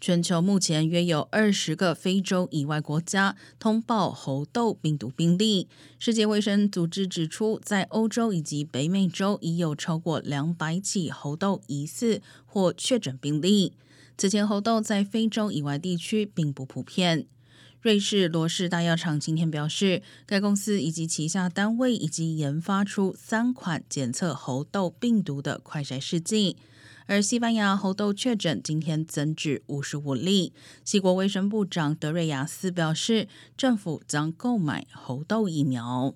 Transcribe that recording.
全球目前约有二十个非洲以外国家通报猴痘病毒病例。世界卫生组织指出，在欧洲以及北美洲已有超过两百起猴痘疑似或确诊病例。此前，猴痘在非洲以外地区并不普遍。瑞士罗氏大药厂今天表示，该公司以及旗下单位已经研发出三款检测猴痘病毒的快筛试剂。而西班牙猴痘确诊今天增至五十五例。西国卫生部长德瑞亚斯表示，政府将购买猴痘疫苗。